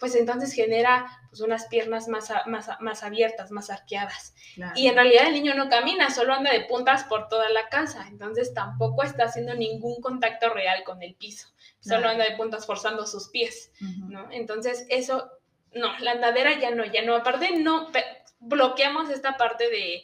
pues entonces genera pues, unas piernas más, más, más abiertas, más arqueadas. Y en realidad el niño no camina, solo anda de puntas por toda la casa. Entonces tampoco está haciendo ningún contacto real con el piso. Solo anda de puntas forzando sus pies. ¿no? Entonces eso no, la andadera ya no, ya no. Aparte, no bloqueamos esta parte de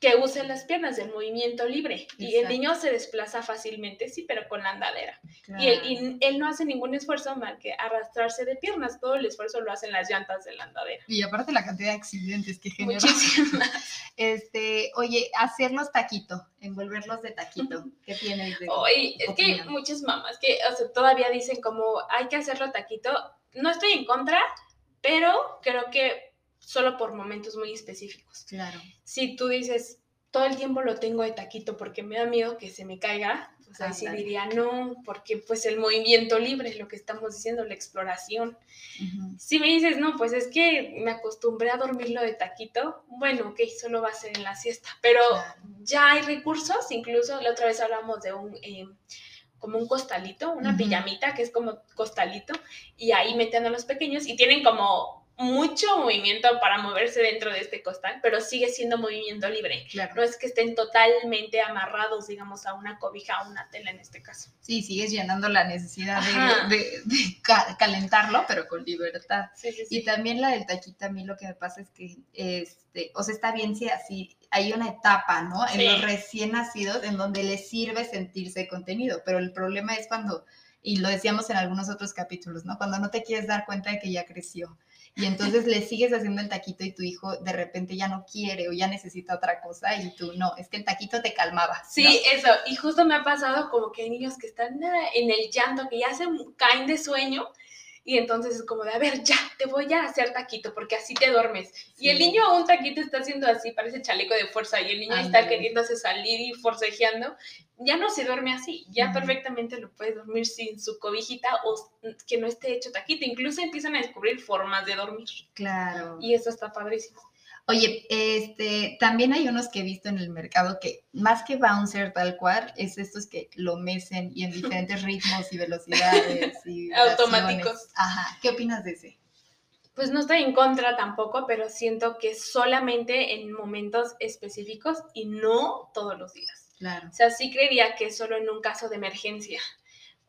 que use las piernas del movimiento libre. Y el niño se desplaza fácilmente, sí, pero con la andadera. Y, él, no hace ningún esfuerzo más que arrastrarse de piernas. Todo el esfuerzo lo hacen las llantas de la andadera. Y aparte la cantidad de accidentes que genera. <laughs> Este, oye, hacerlos taquito, envolverlos de taquito. ¿Qué tienes de Oye, es que muchas mamás que todavía dicen como hay que hacerlo taquito. No estoy en contra, pero creo que solo por momentos muy específicos. Claro. Si tú dices, todo el tiempo lo tengo de taquito porque me da miedo que se me caiga, pues ahí sí diría no, porque pues el movimiento libre, lo que estamos diciendo, la exploración. Si me dices, no, pues es que me acostumbré a dormirlo de taquito, bueno, ok, solo va a ser en la siesta, pero ya hay recursos, incluso la otra vez hablamos de un... Eh, como un costalito, una pijamita que es como costalito, y ahí meten a los pequeños y tienen como mucho movimiento para moverse dentro de este costal, pero sigue siendo movimiento libre. No es que estén totalmente amarrados, digamos, a una cobija, a una tela en este caso. Sí, sigues llenando la necesidad de, calentarlo, pero con libertad. y también la del taquito, a mí lo que me pasa es que, este, o sea, está bien si así hay una etapa, ¿no? En los recién nacidos en donde les sirve sentirse contenido, pero el problema es cuando, y lo decíamos en algunos otros capítulos, ¿no? Cuando no te quieres dar cuenta de que ya creció y entonces le sigues haciendo el taquito y tu hijo de repente ya no quiere o ya necesita otra cosa y tú no, es que el taquito te calmaba. Sí, eso, y justo me ha pasado como que hay niños que están en el llanto, que ya se caen de sueño y entonces es como de, a ver, ya, te voy a hacer taquito porque así te duermes. Y el niño a un taquito está haciendo así, parece chaleco de fuerza, y el niño está queriéndose salir y forcejeando. Ya no se duerme así, ya perfectamente lo puede dormir sin su cobijita o que no esté hecho taquito. Incluso empiezan a descubrir formas de dormir. Claro. Y eso está padrísimo. Oye, este, también hay unos que he visto en el mercado que más que bouncer tal cual, es estos que lo mecen y en diferentes ritmos y velocidades y <laughs> automáticos. Ajá, ¿qué opinas de ese? Pues no estoy en contra tampoco, pero siento que solamente en momentos específicos y no todos los días. Claro. O sea, sí creería que solo en un caso de emergencia.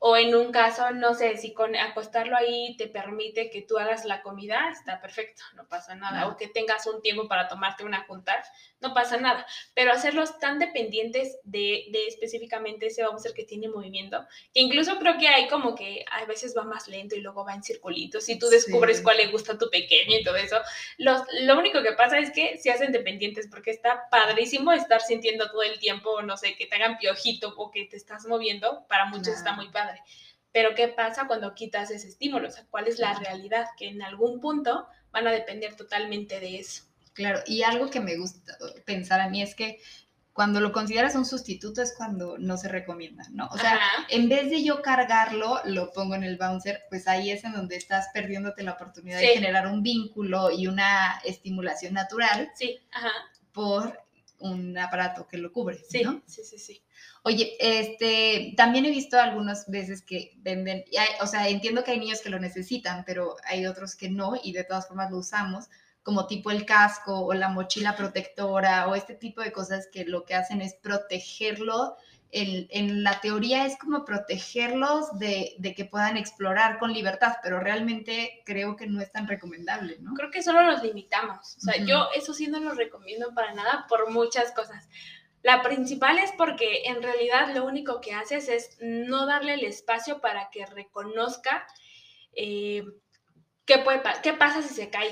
O en un caso, no sé, si con acostarlo ahí te permite que tú hagas la comida, está perfecto, no pasa nada. O que tengas un tiempo para tomarte una junta, no pasa nada. Pero hacerlos tan dependientes de, de específicamente ese bouncer que tiene movimiento, que incluso creo que hay como que a veces va más lento y luego va en circulitos y tú descubres cuál le gusta a tu pequeño y todo eso. Los, lo único que pasa es que se hacen dependientes porque está padrísimo estar sintiendo todo el tiempo, no sé, que te hagan piojito o que te estás moviendo, para muchos está muy padre pero ¿qué pasa cuando quitas ese estímulo? O sea, ¿cuál es la realidad? Que en algún punto van a depender totalmente de eso. Claro, y algo que me gusta pensar a mí es que cuando lo consideras un sustituto es cuando no se recomienda, ¿no? O sea, en vez de yo cargarlo, lo pongo en el bouncer, pues ahí es en donde estás perdiéndote la oportunidad de generar un vínculo y una estimulación natural. Sí, ajá. Por un aparato que lo cubre, sí, ¿no? Sí, sí, sí. Oye, este, también he visto algunas veces que venden, o sea, entiendo que hay niños que lo necesitan, pero hay otros que no y de todas formas lo usamos, como tipo el casco o la mochila protectora o este tipo de cosas que lo que hacen es protegerlo. en la teoría es como protegerlos de, de, que puedan explorar con libertad, pero realmente creo que no es tan recomendable, ¿no? Creo que solo los limitamos. O sea, yo eso sí no lo recomiendo para nada por muchas cosas. La principal es porque en realidad lo único que haces es no darle el espacio para que reconozca eh, qué, puede, qué pasa si se cae.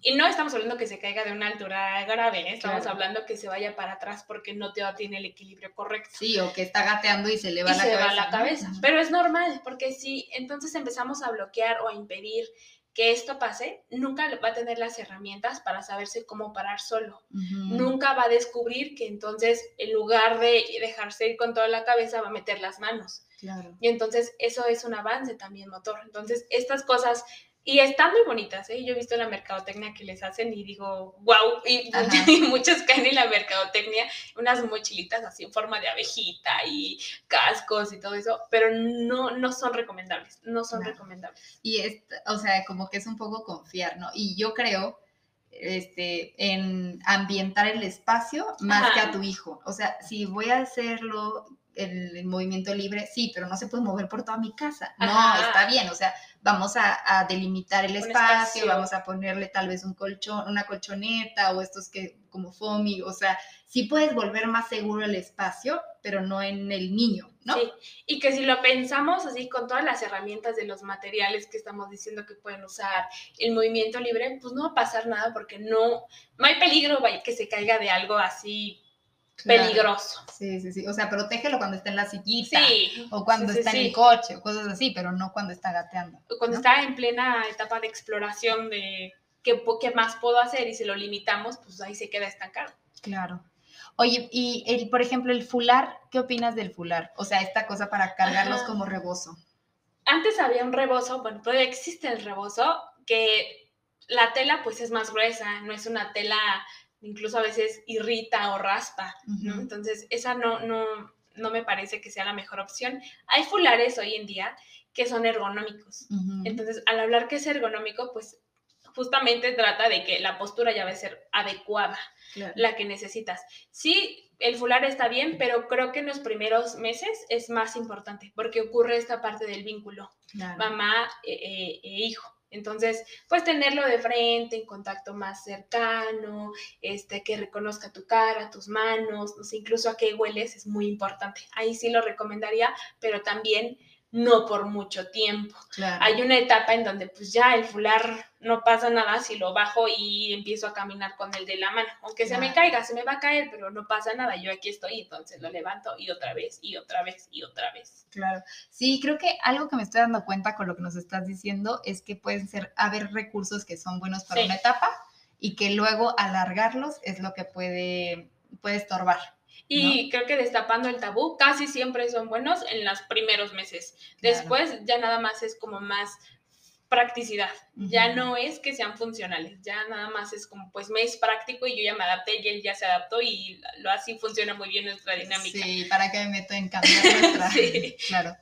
Y no estamos hablando que se caiga de una altura grave, ¿eh? estamos hablando que se vaya para atrás porque no tiene el equilibrio correcto. Sí, o que está gateando y se le va, y la, se cabeza, va la cabeza. Pero es normal, porque si entonces empezamos a bloquear o a impedir que esto pase, nunca va a tener las herramientas para saberse cómo parar solo. Nunca va a descubrir que entonces, en lugar de dejarse ir con toda la cabeza, va a meter las manos. Y entonces eso es un avance también motor. Entonces, estas cosas Y están muy bonitas, ¿eh? Yo he visto la mercadotecnia que les hacen y digo, wow, <laughs> y, muchos caen en la mercadotecnia, unas mochilitas así en forma de abejita y cascos y todo eso, pero no, no son recomendables, no son recomendables. Y es, o sea, como que es un poco confiar, ¿no? Y yo creo este, en ambientar el espacio más que a tu hijo. O sea, si voy a hacerlo el, movimiento libre, sí, pero no se puede mover por toda mi casa. No, está bien, o sea, vamos a, delimitar el espacio, vamos a ponerle tal vez un colchón, una colchoneta o estos que como foamy, o sea, sí puedes volver más seguro el espacio, pero no en el niño, ¿no? Sí, y que si lo pensamos así con todas las herramientas de los materiales que estamos diciendo que pueden usar, el movimiento libre, pues no va a pasar nada porque no, no hay peligro que se caiga de algo así peligroso. Sí, sí, sí. O sea, protégelo cuando está en la sillita. O cuando está en el coche o cosas así, pero no cuando está gateando. Cuando está en plena etapa de exploración de qué, qué más puedo hacer y si lo limitamos, pues ahí se queda estancado. Claro. Oye, y el, por ejemplo, el fular, ¿qué opinas del fular? O sea, esta cosa para cargarlos como rebozo. Antes había un rebozo, bueno, todavía existe el rebozo, que la tela pues es más gruesa, no es una tela incluso a veces irrita o raspa, ¿no? Entonces, esa no, no, no me parece que sea la mejor opción. Hay fulares hoy en día que son ergonómicos. Entonces, al hablar que es ergonómico, pues justamente trata de que la postura ya va a ser adecuada, la que necesitas. Sí, el fular está bien, pero creo que en los primeros meses es más importante porque ocurre esta parte del vínculo, mamá e, e, e hijo. Entonces, pues tenerlo de frente, en contacto más cercano, este, que reconozca tu cara, tus manos, no sé, incluso a qué hueles es muy importante. Ahí sí lo recomendaría, pero también no por mucho tiempo. Hay una etapa en donde pues ya el fular no pasa nada si lo bajo y empiezo a caminar con el de la mano. Aunque se me caiga, se me va a caer, pero no pasa nada. Yo aquí estoy, entonces lo levanto y otra vez, y otra vez, y otra vez. Claro. Sí, creo que algo que me estoy dando cuenta con lo que nos estás diciendo es que pueden ser, haber recursos que son buenos para una etapa y que luego alargarlos es lo que puede, puede estorbar. Y creo que destapando el tabú casi siempre son buenos en los primeros meses. Después ya nada más es como más practicidad. Ya no es que sean funcionales, ya nada más es como, pues me es práctico y yo ya me adapté y él ya se adaptó y lo así funciona muy bien nuestra dinámica. Sí, para que me meto en cambiar nuestra. <laughs> sí. Claro.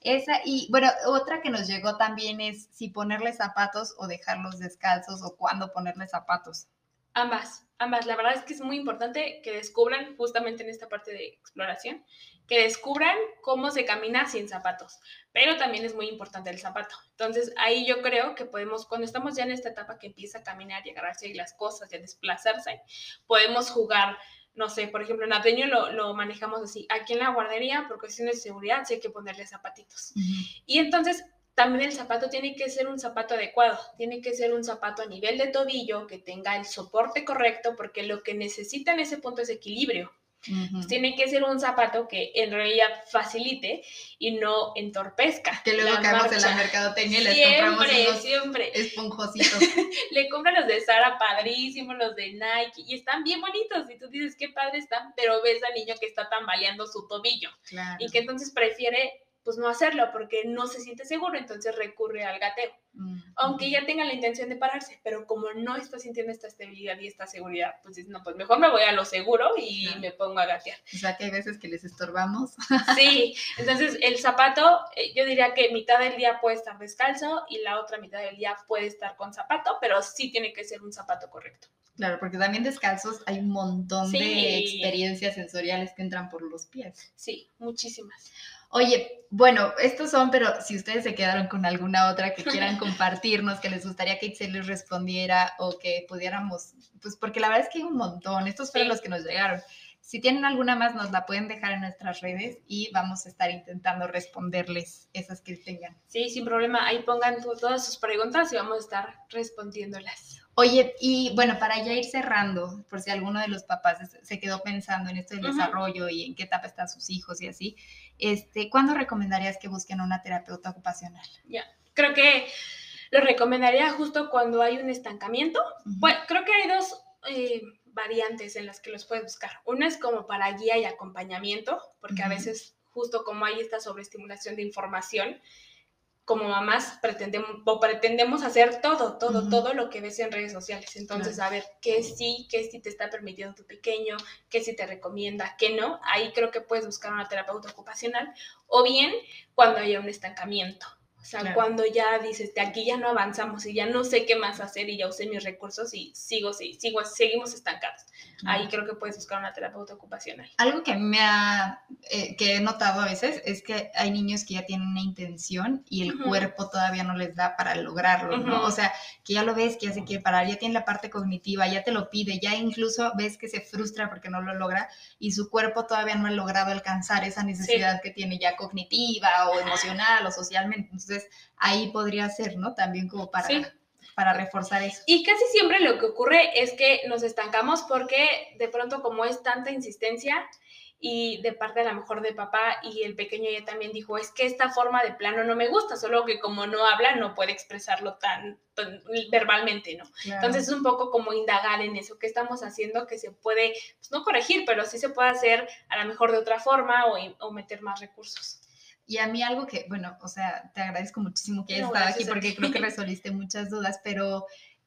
Esa, y bueno, otra que nos llegó también es si ponerle zapatos o dejarlos descalzos o cuándo ponerle zapatos. Ambas, ambas. La verdad es que es muy importante que descubran, justamente en esta parte de exploración, que descubran cómo se camina sin zapatos. Pero también es muy importante el zapato. Entonces, ahí yo creo que podemos, cuando estamos ya en esta etapa que empieza a caminar y agarrarse y las cosas y a desplazarse, podemos jugar no sé, por ejemplo, en Ateño lo, lo, manejamos así. Aquí en la guardería, por cuestiones de seguridad, sí hay que ponerle zapatitos. Y entonces también el zapato tiene que ser un zapato adecuado, tiene que ser un zapato a nivel de tobillo, que tenga el soporte correcto, porque lo que necesita en ese punto es equilibrio. tiene que ser un zapato que en realidad facilite y no entorpezca. Que luego caemos en la mercadotecnia y les compramos unos siempre. esponjositos. <laughs> Le compran los de Sara padrísimos, los de Nike, y están bien bonitos. Y tú dices, qué padre están, pero ves al niño que está tambaleando su tobillo. Y que entonces prefiere pues no hacerlo porque no se siente seguro, entonces recurre al gateo. Mm, Aunque ya tenga la intención de pararse, pero como no está sintiendo esta estabilidad y esta seguridad, pues dice, no, pues mejor me voy a lo seguro y me pongo a gatear. O sea que hay veces que les estorbamos. <laughs> Sí, entonces el zapato, eh, yo diría que mitad del día puede estar descalzo y la otra mitad del día puede estar con zapato, pero sí tiene que ser un zapato correcto. Claro, porque también descalzos hay un montón de experiencias sensoriales que entran por los pies. Sí, muchísimas. Oye, bueno, estos son, pero si ustedes se quedaron con alguna otra que quieran <laughs> compartirnos, que les gustaría que Excel les respondiera o que pudiéramos, pues porque la verdad es que hay un montón, estos fueron los que nos llegaron. Si tienen alguna más, nos la pueden dejar en nuestras redes y vamos a estar intentando responderles esas que tengan. Sí, sin problema. Ahí pongan todas sus preguntas y vamos a estar respondiéndolas. Oye, y bueno, para ya ir cerrando, por si alguno de los papás se quedó pensando en esto del desarrollo y en qué etapa están sus hijos y así, este, ¿cuándo recomendarías que busquen una terapeuta ocupacional? Ya, creo que lo recomendaría justo cuando hay un estancamiento. Bueno, creo que hay dos eh, variantes en las que los puedes buscar. Una es como para guía y acompañamiento, porque a veces justo como hay esta sobreestimulación de información, como mamás pretendemos, o pretendemos hacer todo, todo, todo lo que ves en redes sociales. Entonces, a ver, qué sí, qué sí te está permitiendo tu pequeño, qué sí te recomienda, qué no. Ahí creo que puedes buscar una terapeuta ocupacional o bien cuando haya un estancamiento. O sea, cuando ya dices, de aquí ya no avanzamos y ya no sé qué más hacer y ya usé mis recursos y sigo, sí, sigo, seguimos estancados. Ahí creo que puedes buscar una terapeuta ocupacional. Algo que me ha, eh, que he notado a veces es que hay niños que ya tienen una intención y el cuerpo todavía no les da para lograrlo, ¿no? O sea, que ya lo ves, que ya se quiere parar, ya tiene la parte cognitiva, ya te lo pide, ya incluso ves que se frustra porque no lo logra y su cuerpo todavía no ha logrado alcanzar esa necesidad que tiene ya cognitiva o emocional o socialmente. Entonces, ahí podría ser, ¿no? También como para, para reforzar eso. Y casi siempre lo que ocurre es que nos estancamos porque de pronto como es tanta insistencia y de parte a lo mejor de papá y el pequeño ya también dijo, es que esta forma de plano no me gusta, solo que como no habla no puede expresarlo tan, verbalmente, ¿no? Entonces es un poco como indagar en eso, qué estamos haciendo que se puede, pues no corregir, pero sí se puede hacer a lo mejor de otra forma o, o meter más recursos. Y a mí algo que, bueno, o sea, te agradezco muchísimo que hayas estado aquí porque creo que resolviste muchas dudas, pero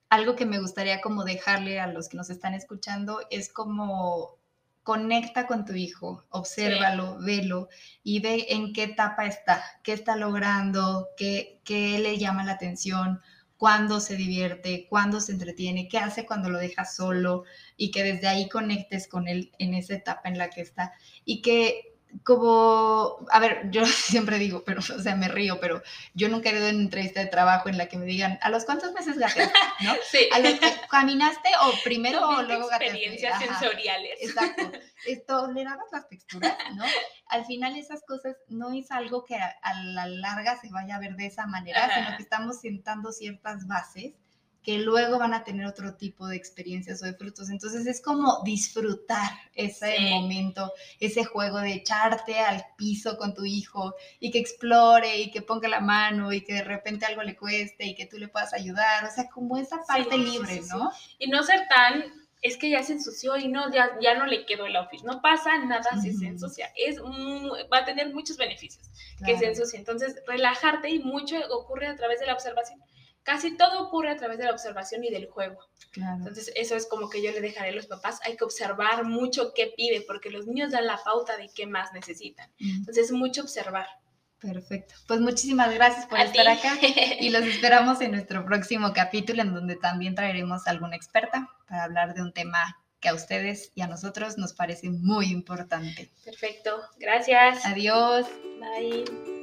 algo que me gustaría como dejarle a los que nos están escuchando es como conecta con tu hijo, obsérvalo, velo y ve en qué etapa está, qué está logrando, qué, qué le llama la atención, cuándo se divierte, cuándo se entretiene, qué hace cuando lo deja solo y que desde ahí conectes con él en esa etapa en la que está. Y que como, a ver, yo <laughs> siempre digo, pero, o sea, me río, pero yo nunca he ido en entrevista de trabajo en la que me digan, ¿a los cuántos meses gateaste? <laughs> ¿No? Sí. ¿A los que caminaste o primero o luego gateaste? Experiencias sensoriales. Exacto. <laughs> Tolerabas las texturas, ¿no? Al final esas cosas no es algo que a, la larga se vaya a ver de esa manera, sino que estamos sentando ciertas bases que luego van a tener otro tipo de experiencias o de frutos. Entonces es como disfrutar ese momento, ese juego de echarte al piso con tu hijo y que explore y que ponga la mano y que de repente algo le cueste y que tú le puedas ayudar. O sea, como esa parte libre, ¿no? Y no ser tan es que ya se ensució y no, ya, ya no le quedó el office. No pasa nada si se ensucia. Es, va a tener muchos beneficios que se ensucie. Entonces, relajarte y mucho ocurre a través de la observación casi todo ocurre a través de la observación y del juego. Entonces, eso es como que yo le dejaré a los papás, hay que observar mucho qué pide, porque los niños dan la pauta de qué más necesitan. Entonces, es mucho observar. Perfecto. Pues muchísimas gracias por estar acá y los esperamos en nuestro próximo capítulo en donde también traeremos a alguna experta para hablar de un tema que a ustedes y a nosotros nos parece muy importante. Perfecto. Gracias. Adiós. Bye.